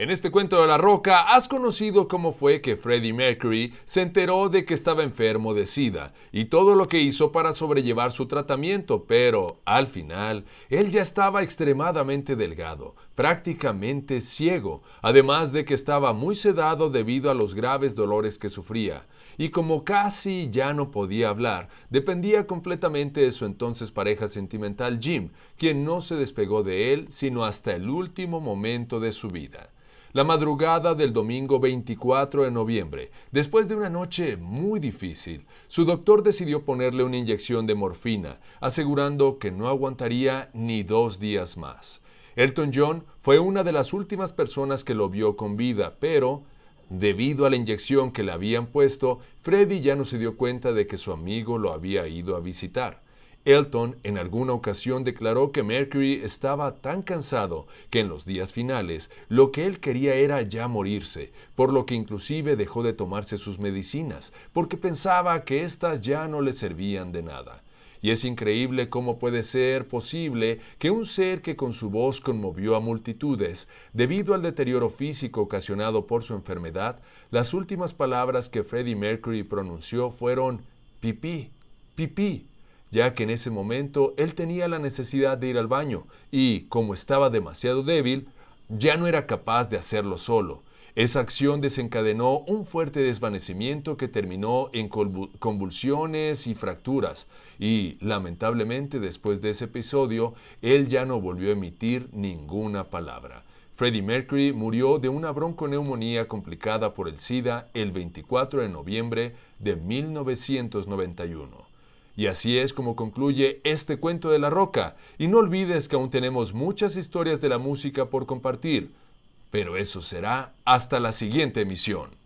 En este cuento de la roca has conocido cómo fue que Freddie Mercury se enteró de que estaba enfermo de SIDA y todo lo que hizo para sobrellevar su tratamiento, pero al final él ya estaba extremadamente delgado, prácticamente ciego, además de que estaba muy sedado debido a los graves dolores que sufría, y como casi ya no podía hablar, dependía completamente de su entonces pareja sentimental Jim, quien no se despegó de él sino hasta el último momento de su vida. La madrugada del domingo 24 de noviembre, después de una noche muy difícil, su doctor decidió ponerle una inyección de morfina, asegurando que no aguantaría ni dos días más. Elton John fue una de las últimas personas que lo vio con vida, pero, debido a la inyección que le habían puesto, Freddy ya no se dio cuenta de que su amigo lo había ido a visitar. Elton en alguna ocasión declaró que Mercury estaba tan cansado que en los días finales lo que él quería era ya morirse, por lo que inclusive dejó de tomarse sus medicinas, porque pensaba que éstas ya no le servían de nada. Y es increíble cómo puede ser posible que un ser que con su voz conmovió a multitudes, debido al deterioro físico ocasionado por su enfermedad, las últimas palabras que Freddie Mercury pronunció fueron pipí, pipí ya que en ese momento él tenía la necesidad de ir al baño y, como estaba demasiado débil, ya no era capaz de hacerlo solo. Esa acción desencadenó un fuerte desvanecimiento que terminó en convulsiones y fracturas, y lamentablemente después de ese episodio, él ya no volvió a emitir ninguna palabra. Freddie Mercury murió de una bronconeumonía complicada por el SIDA el 24 de noviembre de 1991. Y así es como concluye este cuento de la roca. Y no olvides que aún tenemos muchas historias de la música por compartir. Pero eso será hasta la siguiente emisión.